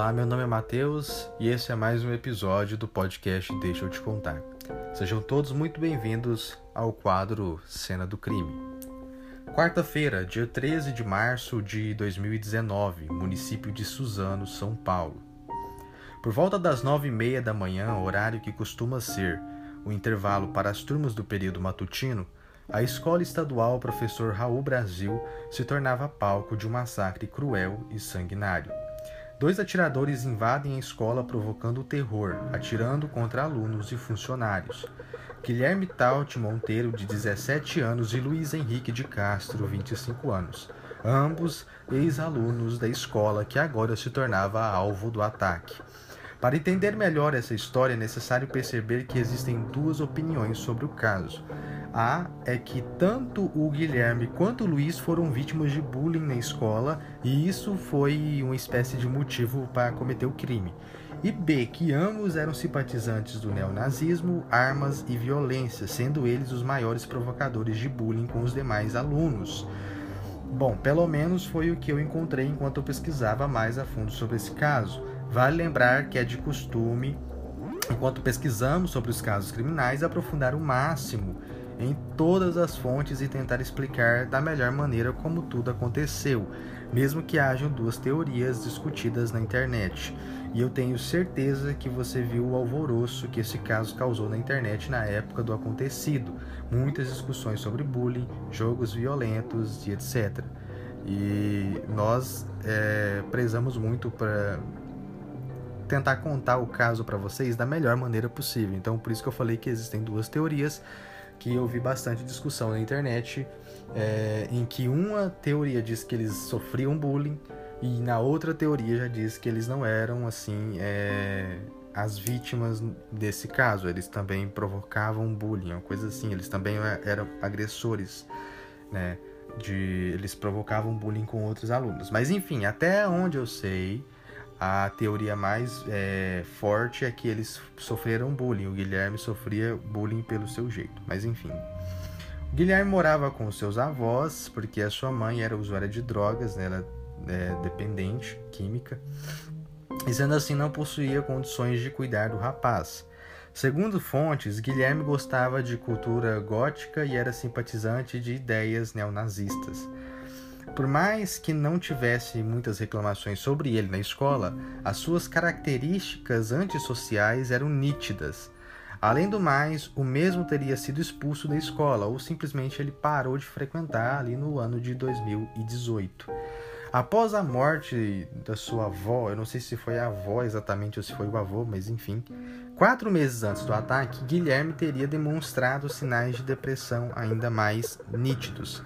Olá, meu nome é Matheus e esse é mais um episódio do podcast Deixa eu te contar. Sejam todos muito bem-vindos ao quadro Cena do Crime. Quarta-feira, dia 13 de março de 2019, município de Suzano, São Paulo. Por volta das nove e meia da manhã, horário que costuma ser o intervalo para as turmas do período matutino, a escola estadual Professor Raul Brasil se tornava palco de um massacre cruel e sanguinário. Dois atiradores invadem a escola provocando terror, atirando contra alunos e funcionários. Guilherme Taut Monteiro, de 17 anos, e Luiz Henrique de Castro, 25 anos, ambos ex-alunos da escola que agora se tornava alvo do ataque. Para entender melhor essa história, é necessário perceber que existem duas opiniões sobre o caso. A é que tanto o Guilherme quanto o Luiz foram vítimas de bullying na escola e isso foi uma espécie de motivo para cometer o crime. E B, que ambos eram simpatizantes do neonazismo, armas e violência, sendo eles os maiores provocadores de bullying com os demais alunos. Bom, pelo menos foi o que eu encontrei enquanto eu pesquisava mais a fundo sobre esse caso. Vale lembrar que é de costume, enquanto pesquisamos sobre os casos criminais, aprofundar o máximo em todas as fontes e tentar explicar da melhor maneira como tudo aconteceu, mesmo que hajam duas teorias discutidas na internet. E eu tenho certeza que você viu o alvoroço que esse caso causou na internet na época do acontecido. Muitas discussões sobre bullying, jogos violentos e etc. E nós é, prezamos muito para tentar contar o caso para vocês da melhor maneira possível. Então, por isso que eu falei que existem duas teorias que eu vi bastante discussão na internet, é, em que uma teoria diz que eles sofriam bullying e na outra teoria já diz que eles não eram assim é, as vítimas desse caso, eles também provocavam bullying, uma coisa assim, eles também eram agressores, né? De, eles provocavam bullying com outros alunos. Mas enfim, até onde eu sei, a teoria mais é, forte é que eles sofreram bullying. O Guilherme sofria bullying pelo seu jeito, mas enfim. O Guilherme morava com seus avós, porque a sua mãe era usuária de drogas, né? ela é dependente química, e sendo assim não possuía condições de cuidar do rapaz. Segundo fontes, Guilherme gostava de cultura gótica e era simpatizante de ideias neonazistas. Por mais que não tivesse muitas reclamações sobre ele na escola, as suas características antissociais eram nítidas. Além do mais, o mesmo teria sido expulso da escola ou simplesmente ele parou de frequentar ali no ano de 2018. Após a morte da sua avó, eu não sei se foi a avó exatamente ou se foi o avô, mas enfim, quatro meses antes do ataque, Guilherme teria demonstrado sinais de depressão ainda mais nítidos,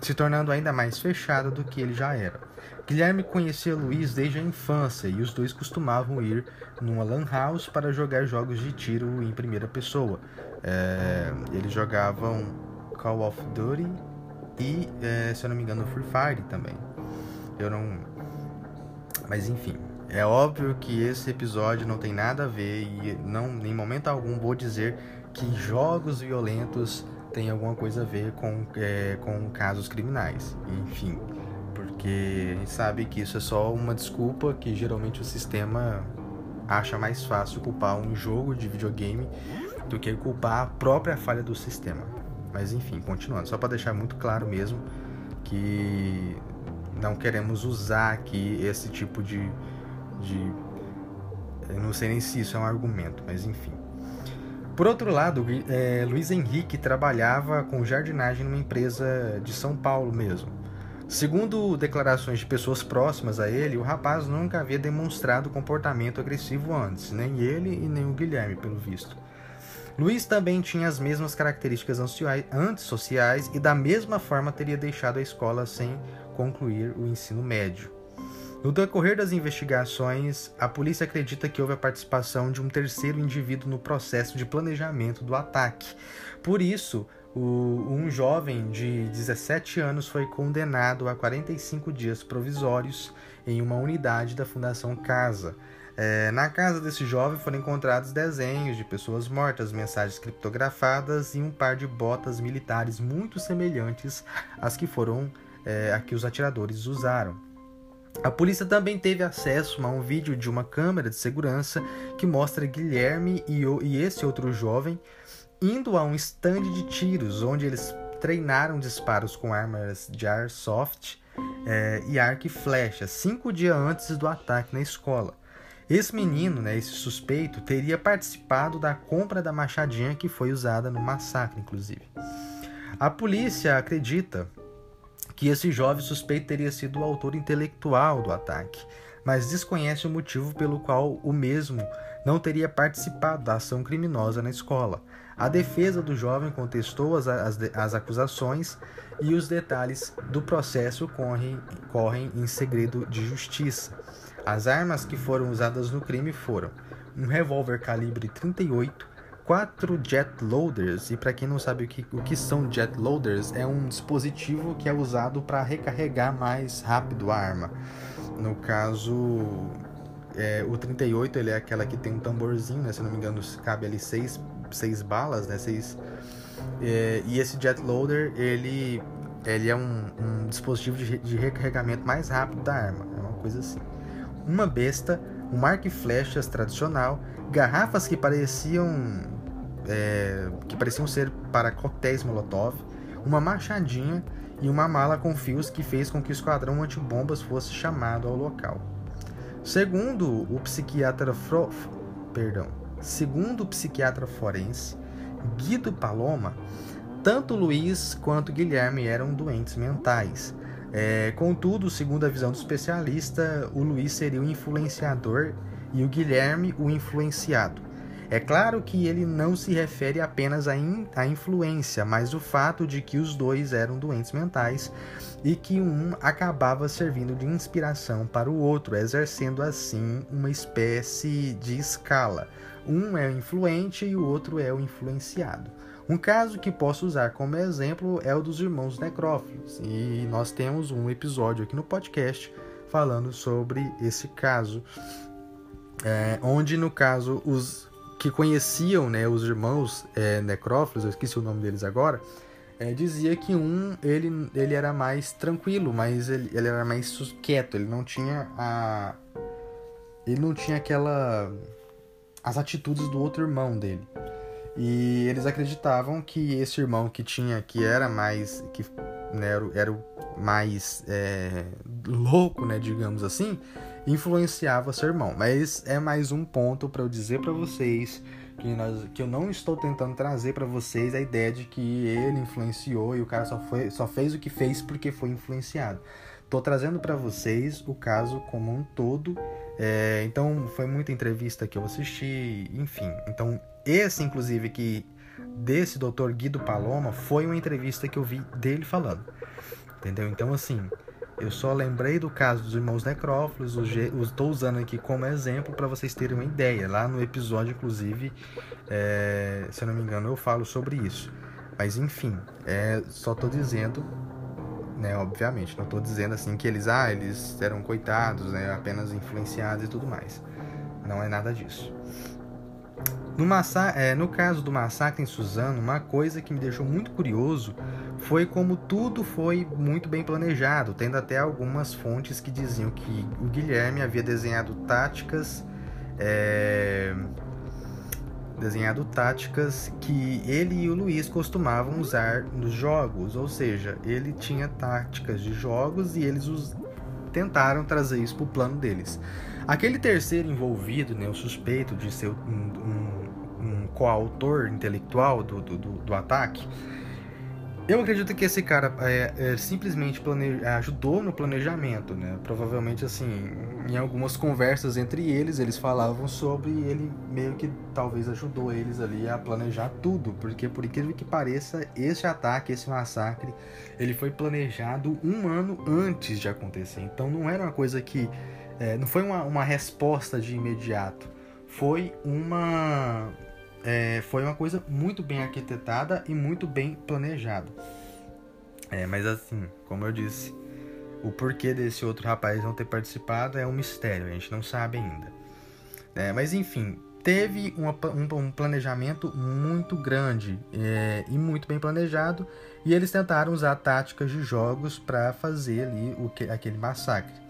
se tornando ainda mais fechado do que ele já era. Guilherme conhecia Luiz desde a infância e os dois costumavam ir numa lan house para jogar jogos de tiro em primeira pessoa. É, eles jogavam Call of Duty e, é, se eu não me engano, Free Fire também. Eu não. Mas enfim, é óbvio que esse episódio não tem nada a ver e não, em momento algum vou dizer que jogos violentos têm alguma coisa a ver com, é, com casos criminais. Enfim, porque a gente sabe que isso é só uma desculpa que geralmente o sistema acha mais fácil culpar um jogo de videogame do que culpar a própria falha do sistema. Mas enfim, continuando, só para deixar muito claro mesmo que não queremos usar aqui esse tipo de, de. Eu não sei nem se isso é um argumento, mas enfim. Por outro lado, é, Luiz Henrique trabalhava com jardinagem numa empresa de São Paulo mesmo. Segundo declarações de pessoas próximas a ele, o rapaz nunca havia demonstrado comportamento agressivo antes, nem ele e nem o Guilherme, pelo visto. Luiz também tinha as mesmas características antissociais e, da mesma forma, teria deixado a escola sem concluir o ensino médio. No decorrer das investigações, a polícia acredita que houve a participação de um terceiro indivíduo no processo de planejamento do ataque. Por isso, um jovem de 17 anos foi condenado a 45 dias provisórios em uma unidade da Fundação Casa. É, na casa desse jovem foram encontrados desenhos de pessoas mortas, mensagens criptografadas e um par de botas militares muito semelhantes às que foram é, a que os atiradores usaram. A polícia também teve acesso a um vídeo de uma câmera de segurança que mostra Guilherme e, o, e esse outro jovem indo a um stand de tiros, onde eles treinaram disparos com armas de airsoft é, e arco e flecha, cinco dias antes do ataque na escola. Esse menino, né, esse suspeito, teria participado da compra da machadinha que foi usada no massacre, inclusive. A polícia acredita que esse jovem suspeito teria sido o autor intelectual do ataque, mas desconhece o motivo pelo qual o mesmo não teria participado da ação criminosa na escola. A defesa do jovem contestou as, as, as acusações e os detalhes do processo correm, correm em segredo de justiça. As armas que foram usadas no crime foram um revólver calibre 38, quatro jet loaders, e para quem não sabe o que, o que são jet loaders, é um dispositivo que é usado para recarregar mais rápido a arma. No caso, é, o 38 ele é aquela que tem um tamborzinho, né? se não me engano, cabe ali seis seis balas, né? Seis, é, e esse jet loader ele, ele é um, um dispositivo de, de, recarregamento mais rápido da arma, é uma coisa assim. Uma besta, um arco e flechas tradicional, garrafas que pareciam é, que pareciam ser para coquetéis molotov, uma machadinha e uma mala com fios que fez com que o esquadrão antibombas fosse chamado ao local. Segundo o psiquiatra Fro... perdão, Segundo o psiquiatra forense Guido Paloma, tanto Luiz quanto Guilherme eram doentes mentais. É, contudo, segundo a visão do especialista, o Luiz seria o influenciador e o Guilherme o influenciado. É claro que ele não se refere apenas à, in, influência, mas o fato de que os dois eram doentes mentais e que um acabava servindo de inspiração para o outro, exercendo assim uma espécie de escala. Um é o influente e o outro é o influenciado. Um caso que posso usar como exemplo é o dos irmãos necrófilos, e nós temos um episódio aqui no podcast falando sobre esse caso, é, onde no caso os que conheciam né, os irmãos é, necrófilos, eu esqueci o nome deles agora, é, dizia que um ele, ele era mais tranquilo, mas ele, ele era mais quieto, ele não tinha a ele não tinha aquela as atitudes do outro irmão dele. E eles acreditavam que esse irmão que tinha que era mais que né, era, o mais é, louco, né, digamos assim, influenciava seu irmão. Mas é mais um ponto para eu dizer para vocês que, nós, que eu não estou tentando trazer para vocês a ideia de que ele influenciou e o cara só, foi, só fez o que fez porque foi influenciado. Estou trazendo para vocês o caso como um todo. É, então, foi muita entrevista que eu assisti, enfim. Então, esse, inclusive, que desse doutor Guido Paloma foi uma entrevista que eu vi dele falando. Entendeu? Então, assim, eu só lembrei do caso dos irmãos necrófilos, estou usando aqui como exemplo para vocês terem uma ideia. Lá no episódio, inclusive, é, se eu não me engano, eu falo sobre isso. Mas enfim, é, só estou dizendo, né, obviamente, não estou dizendo assim que eles, ah, eles eram coitados, né, apenas influenciados e tudo mais. Não é nada disso. No, massa é, no caso do massacre em Suzano, uma coisa que me deixou muito curioso foi como tudo foi muito bem planejado, tendo até algumas fontes que diziam que o Guilherme havia desenhado táticas. É, desenhado táticas que ele e o Luiz costumavam usar nos jogos, ou seja, ele tinha táticas de jogos e eles tentaram trazer isso para o plano deles. Aquele terceiro envolvido, né, o suspeito de ser um, um, um coautor intelectual do, do, do, do ataque, eu acredito que esse cara é, é, simplesmente plane... ajudou no planejamento, né? Provavelmente, assim, em algumas conversas entre eles, eles falavam sobre ele meio que talvez ajudou eles ali a planejar tudo, porque por incrível que pareça, esse ataque, esse massacre, ele foi planejado um ano antes de acontecer. Então não era uma coisa que, é, não foi uma, uma resposta de imediato, foi uma é, foi uma coisa muito bem arquitetada e muito bem planejada. É, mas assim, como eu disse, o porquê desse outro rapaz não ter participado é um mistério, a gente não sabe ainda. É, mas enfim, teve uma, um, um, planejamento muito grande é, e muito bem planejado, e eles tentaram usar táticas de jogos para fazer ali o que, aquele massacre.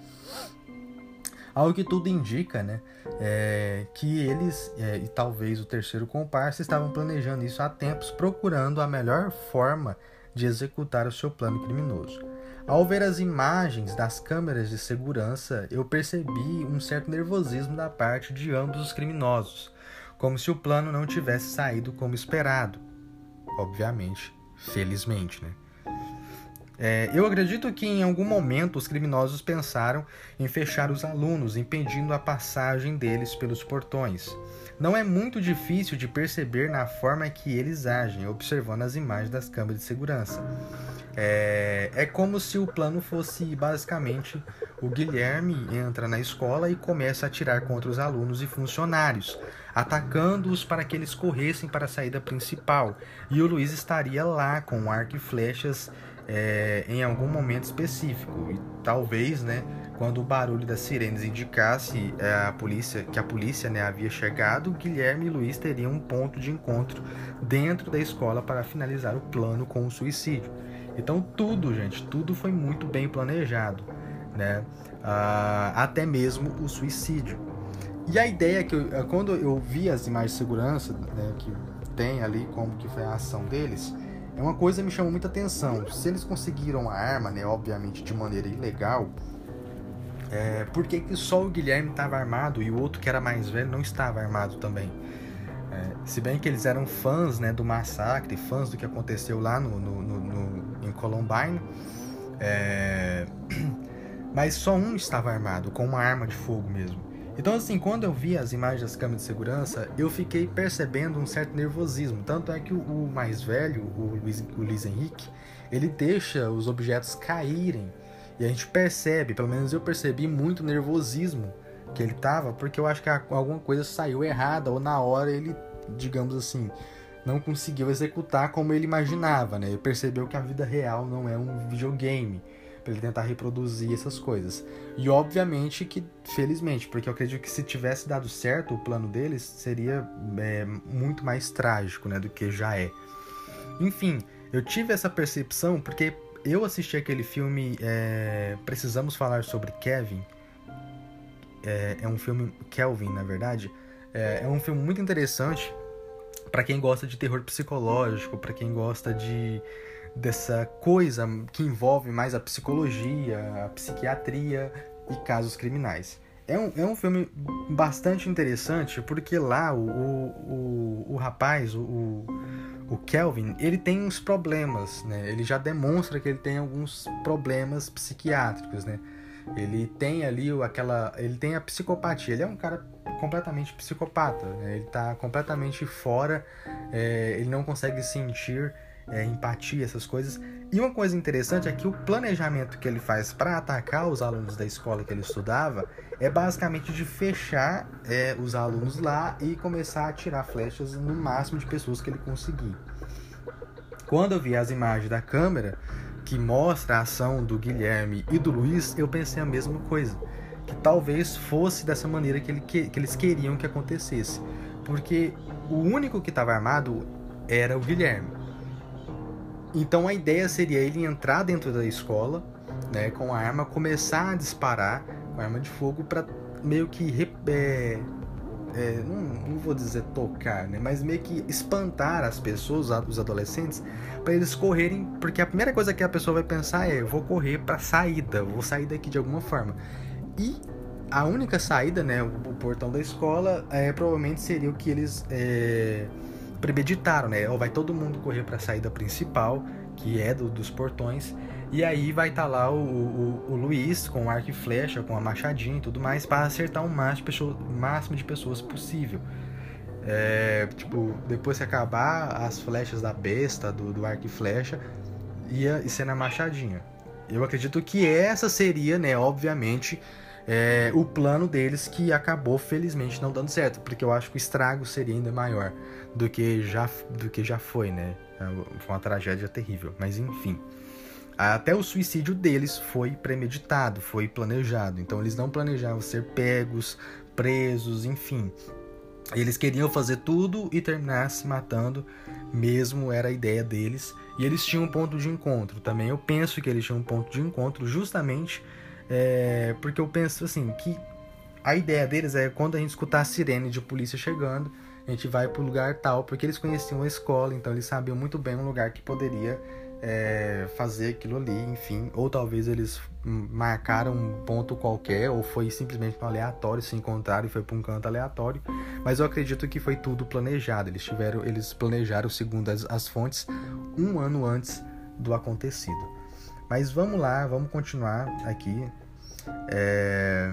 Ao que tudo indica, né, é, que eles é, e talvez o terceiro comparsa estavam planejando isso há tempos, procurando a melhor forma de executar o seu plano criminoso. Ao ver as imagens das câmeras de segurança, eu percebi um certo nervosismo da parte de ambos os criminosos, como se o plano não tivesse saído como esperado. Obviamente, felizmente, né? É, eu acredito que em algum momento os criminosos pensaram em fechar os alunos, impedindo a passagem deles pelos portões. Não é muito difícil de perceber na forma que eles agem, observando as imagens das câmeras de segurança. É, é como se o plano fosse basicamente o Guilherme entra na escola e começa a atirar contra os alunos e funcionários, atacando-os para que eles corressem para a saída principal. E o Luiz estaria lá com arco e flechas é, em algum momento específico. E talvez, né, quando o barulho das sirenes indicasse é, a polícia, que a polícia né, havia chegado, Guilherme e Luiz teriam um ponto de encontro dentro da escola para finalizar o plano com o suicídio. Então tudo, gente, tudo foi muito bem planejado, né? Ah, até mesmo o suicídio. E a ideia que eu, quando eu vi as imagens de segurança né, que tem ali como que foi a ação deles, é uma coisa que me chamou muita atenção. Se eles conseguiram a arma, né, obviamente de maneira ilegal, é, por que, que só o Guilherme estava armado e o outro que era mais velho não estava armado também? É, se bem que eles eram fãs né, do massacre, fãs do que aconteceu lá no, no, no, no em Columbine, é... mas só um estava armado, com uma arma de fogo mesmo. Então, assim, quando eu vi as imagens das câmeras de segurança, eu fiquei percebendo um certo nervosismo. Tanto é que o, mais velho, o Luiz, o Luiz Henrique, ele deixa os objetos caírem. E a gente percebe, pelo menos eu percebi muito nervosismo que ele tava, porque eu acho que alguma coisa saiu errada, ou na hora ele, digamos assim, não conseguiu executar como ele imaginava, né? Ele percebeu que a vida real não é um videogame para ele tentar reproduzir essas coisas. E obviamente que, felizmente, porque eu acredito que se tivesse dado certo o plano deles, seria é, muito mais trágico né, do que já é. Enfim, eu tive essa percepção porque eu assisti aquele filme é, Precisamos Falar sobre Kevin. É, é, um filme Kelvin, na verdade. É, é um filme muito interessante para quem gosta de terror psicológico, para quem gosta de dessa coisa que envolve mais a psicologia, a psiquiatria e casos criminais. É um, é um filme bastante interessante porque lá o, o, o, rapaz, o, o Kelvin, ele tem uns problemas, né? Ele já demonstra que ele tem alguns problemas psiquiátricos, né? Ele tem ali aquela, ele tem a psicopatia. Ele é um cara completamente psicopata, né? Ele tá completamente fora, é, ele não consegue sentir é, empatia, essas coisas. E uma coisa interessante é que o planejamento que ele faz para atacar os alunos da escola que ele estudava é basicamente de fechar é, os alunos lá e começar a atirar flechas no máximo de pessoas que ele conseguir. Quando eu vi as imagens da câmera que mostra a ação do Guilherme e do Luiz, eu pensei a mesma coisa. Que talvez fosse dessa maneira que, ele, que, que eles queriam que acontecesse. Porque o único que estava armado era o Guilherme. Então a ideia seria ele entrar dentro da escola, né, com a arma, começar a disparar com a arma de fogo para meio que é, é, não, não, vou dizer tocar, né, mas meio que espantar as pessoas, os adolescentes, para eles correrem, porque a primeira coisa que a pessoa vai pensar é: eu vou correr para saída, vou sair daqui de alguma forma. E a única saída, né, o, portão da escola, é, provavelmente seria o que eles é, premeditaram, né? Ou vai todo mundo correr para a saída principal, que é do, dos portões, e aí vai estar tá lá o, o, o, Luiz com arco e flecha, com a machadinha e tudo mais, para acertar o máximo, de pessoas possível. É, tipo, depois que acabar as flechas da besta, do, do arco e flecha, ia ser na machadinha. Eu acredito que essa seria, né, obviamente, é, o plano deles que acabou felizmente não dando certo, porque eu acho que o estrago seria ainda maior do que já, do que já foi, né? É, foi uma tragédia terrível, mas enfim. Até o suicídio deles foi premeditado, foi planejado. Então eles não planejavam ser pegos, presos, enfim. Eles queriam fazer tudo e terminar se matando, mesmo era a ideia deles. E eles tinham um ponto de encontro também. Eu penso que eles tinham um ponto de encontro justamente é, porque eu penso assim, que a ideia deles é quando a gente escutar a sirene de polícia chegando, a gente vai para o lugar tal, porque eles conheciam a escola, então eles sabiam muito bem um lugar que poderia é, fazer aquilo ali, enfim. Ou talvez eles marcaram um ponto qualquer, ou foi simplesmente no aleatório, se encontraram e foi para um canto aleatório. Mas eu acredito que foi tudo planejado. Eles tiveram, eles planejaram, segundo as, as fontes, um ano antes do acontecido. Mas vamos lá, vamos continuar aqui. É...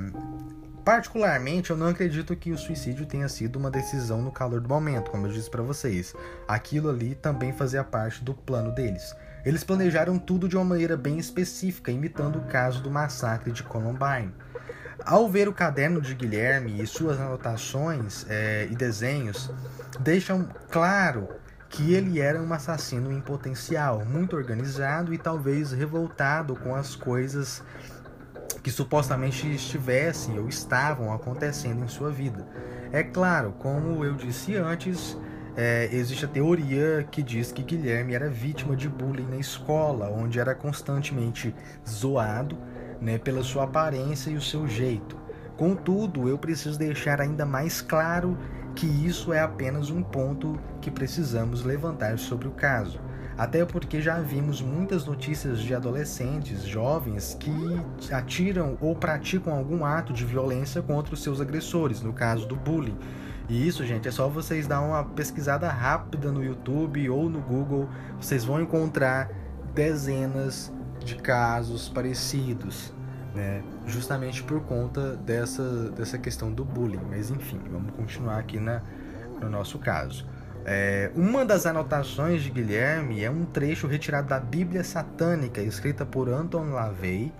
Particularmente, eu não acredito que o suicídio tenha sido uma decisão no calor do momento, como eu disse para vocês. Aquilo ali também fazia parte do plano deles. Eles planejaram tudo de uma maneira bem específica, imitando o caso do massacre de Columbine. Ao ver o caderno de Guilherme e suas anotações é, e desenhos, deixam claro que ele era um assassino em potencial, muito organizado e talvez revoltado com as coisas que supostamente estivessem ou estavam acontecendo em sua vida. É claro, como eu disse antes, é, existe a teoria que diz que Guilherme era vítima de bullying na escola, onde era constantemente zoado né, pela sua aparência e o seu jeito. Contudo, eu preciso deixar ainda mais claro que isso é apenas um ponto que precisamos levantar sobre o caso. Até porque já vimos muitas notícias de adolescentes, jovens, que atiram ou praticam algum ato de violência contra os seus agressores, no caso do bullying. E isso, gente, é só vocês dar uma pesquisada rápida no YouTube ou no Google, vocês vão encontrar dezenas de casos parecidos, né? Justamente por conta dessa, dessa questão do bullying. Mas enfim, vamos continuar aqui na, no nosso caso. É, uma das anotações de Guilherme é um trecho retirado da Bíblia Satânica, escrita por Anton LaVey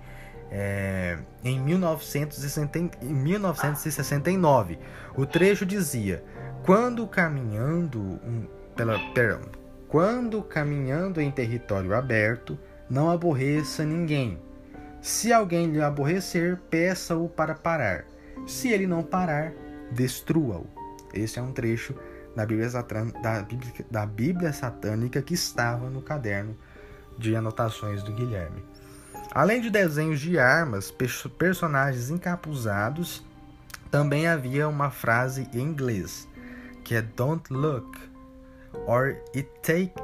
é, em 1969. O trecho dizia: Quando caminhando um, pela, perdão, quando caminhando em território aberto, não aborreça ninguém. Se alguém lhe aborrecer, peça-o para parar. Se ele não parar, destrua-o. Esse é um trecho da Bíblia, da, Bíblia, da Bíblia Satânica que estava no caderno de anotações do Guilherme. Além de desenhos de armas, personagens encapuzados, também havia uma frase em inglês que é Don't look or it take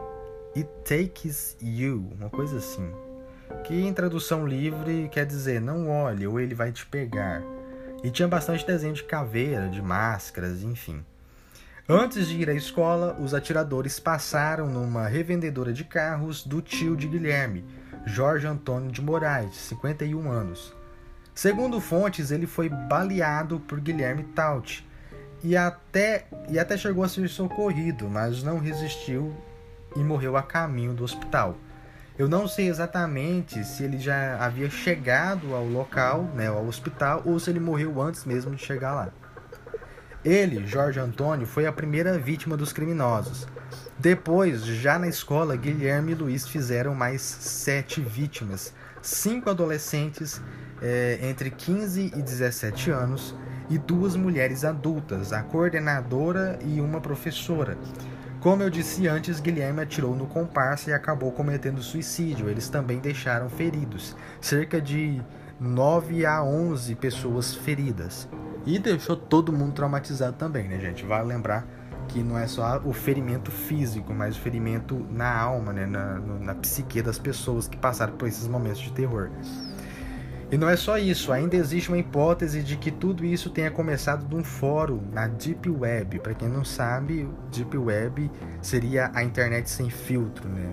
it takes you, uma coisa assim. Que em tradução livre quer dizer não olhe ou ele vai te pegar. E tinha bastante desenho de caveira, de máscaras, enfim. Antes de ir à escola, os atiradores passaram numa revendedora de carros do tio de Guilherme, Jorge Antônio de Moraes, 51 anos. Segundo fontes, ele foi baleado por Guilherme Taut e até, e até chegou a ser socorrido, mas não resistiu e morreu a caminho do hospital. Eu não sei exatamente se ele já havia chegado ao local, né, ao hospital, ou se ele morreu antes mesmo de chegar lá. Ele, Jorge Antônio, foi a primeira vítima dos criminosos. Depois, já na escola, Guilherme e Luiz fizeram mais sete vítimas, cinco adolescentes é, entre 15 e 17 anos e duas mulheres adultas, a coordenadora e uma professora. Como eu disse antes, Guilherme atirou no comparsa e acabou cometendo suicídio. Eles também deixaram feridos, cerca de 9 a 11 pessoas feridas. E deixou todo mundo traumatizado também, né, gente? Vale lembrar que não é só o ferimento físico, mas o ferimento na alma, né, na, na psique das pessoas que passaram por esses momentos de terror. E não é só isso, ainda existe uma hipótese de que tudo isso tenha começado de um fórum na Deep Web. Para quem não sabe, Deep Web seria a internet sem filtro, né?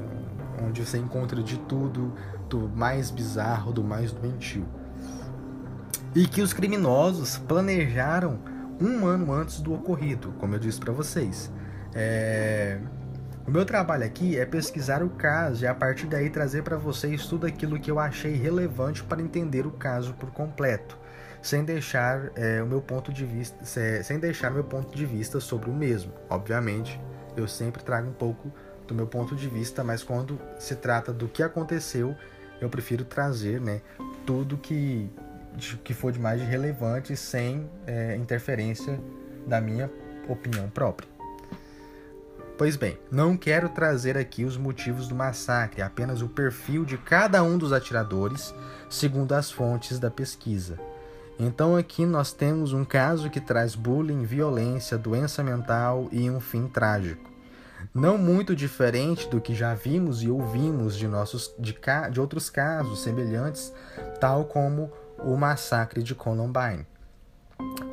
onde você encontra de tudo, do mais bizarro, do mais doentio e que os criminosos planejaram um ano antes do ocorrido, como eu disse para vocês. É... O meu trabalho aqui é pesquisar o caso e a partir daí trazer para vocês tudo aquilo que eu achei relevante para entender o caso por completo, sem deixar é, o meu ponto de vista, sem deixar meu ponto de vista sobre o mesmo. Obviamente, eu sempre trago um pouco do meu ponto de vista, mas quando se trata do que aconteceu, eu prefiro trazer, né, tudo que que for de mais relevante sem é, interferência da minha opinião própria. Pois bem, não quero trazer aqui os motivos do massacre, apenas o perfil de cada um dos atiradores, segundo as fontes da pesquisa. Então aqui nós temos um caso que traz bullying, violência, doença mental e um fim trágico. Não muito diferente do que já vimos e ouvimos de, nossos, de, de outros casos semelhantes, tal como o massacre de Columbine.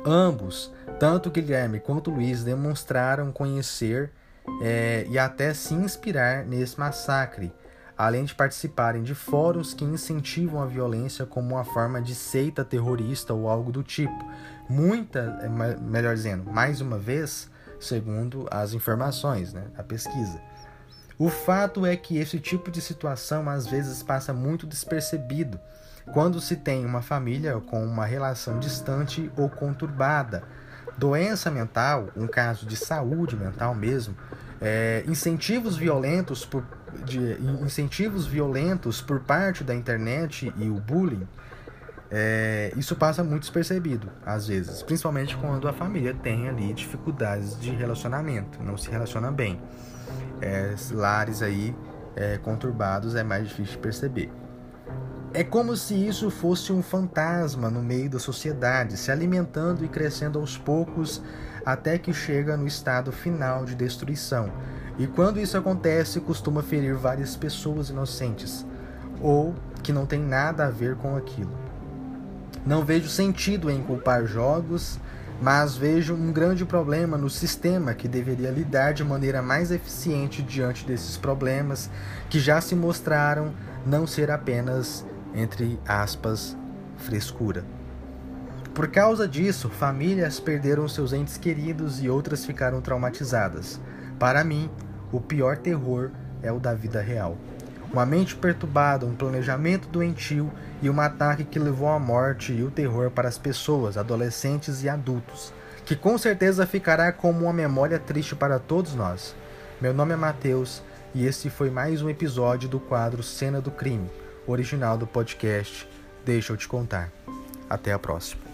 Ambos, tanto Guilherme quanto Luiz, demonstraram conhecer é, e até se inspirar nesse massacre, além de participarem de fóruns que incentivam a violência como uma forma de seita terrorista ou algo do tipo. Muita, é, melhor dizendo, mais uma vez, segundo as informações, né, a pesquisa. O fato é que esse tipo de situação às vezes passa muito despercebido quando se tem uma família com uma relação distante ou conturbada. Doença mental, um caso de saúde mental mesmo, é, incentivos violentos por de incentivos violentos por parte da internet e o bullying, é, isso passa muito despercebido, às vezes, principalmente quando a família tem ali dificuldades de relacionamento, não se relaciona bem. É, lares aí é, conturbados é mais difícil de perceber. É como se isso fosse um fantasma no meio da sociedade, se alimentando e crescendo aos poucos até que chega no estado final de destruição. E quando isso acontece, costuma ferir várias pessoas inocentes ou que não tem nada a ver com aquilo. Não vejo sentido em culpar jogos, mas vejo um grande problema no sistema que deveria lidar de maneira mais eficiente diante desses problemas que já se mostraram não ser apenas, entre aspas, frescura. Por causa disso, famílias perderam seus entes queridos e outras ficaram traumatizadas. Para mim, o pior terror é o da vida real. Uma mente perturbada, um planejamento doentio e um ataque que levou à morte e o terror para as pessoas, adolescentes e adultos, que com certeza ficará como uma memória triste para todos nós. Meu nome é Matheus e este foi mais um episódio do quadro Cena do Crime, original do podcast Deixa eu te contar. Até a próxima.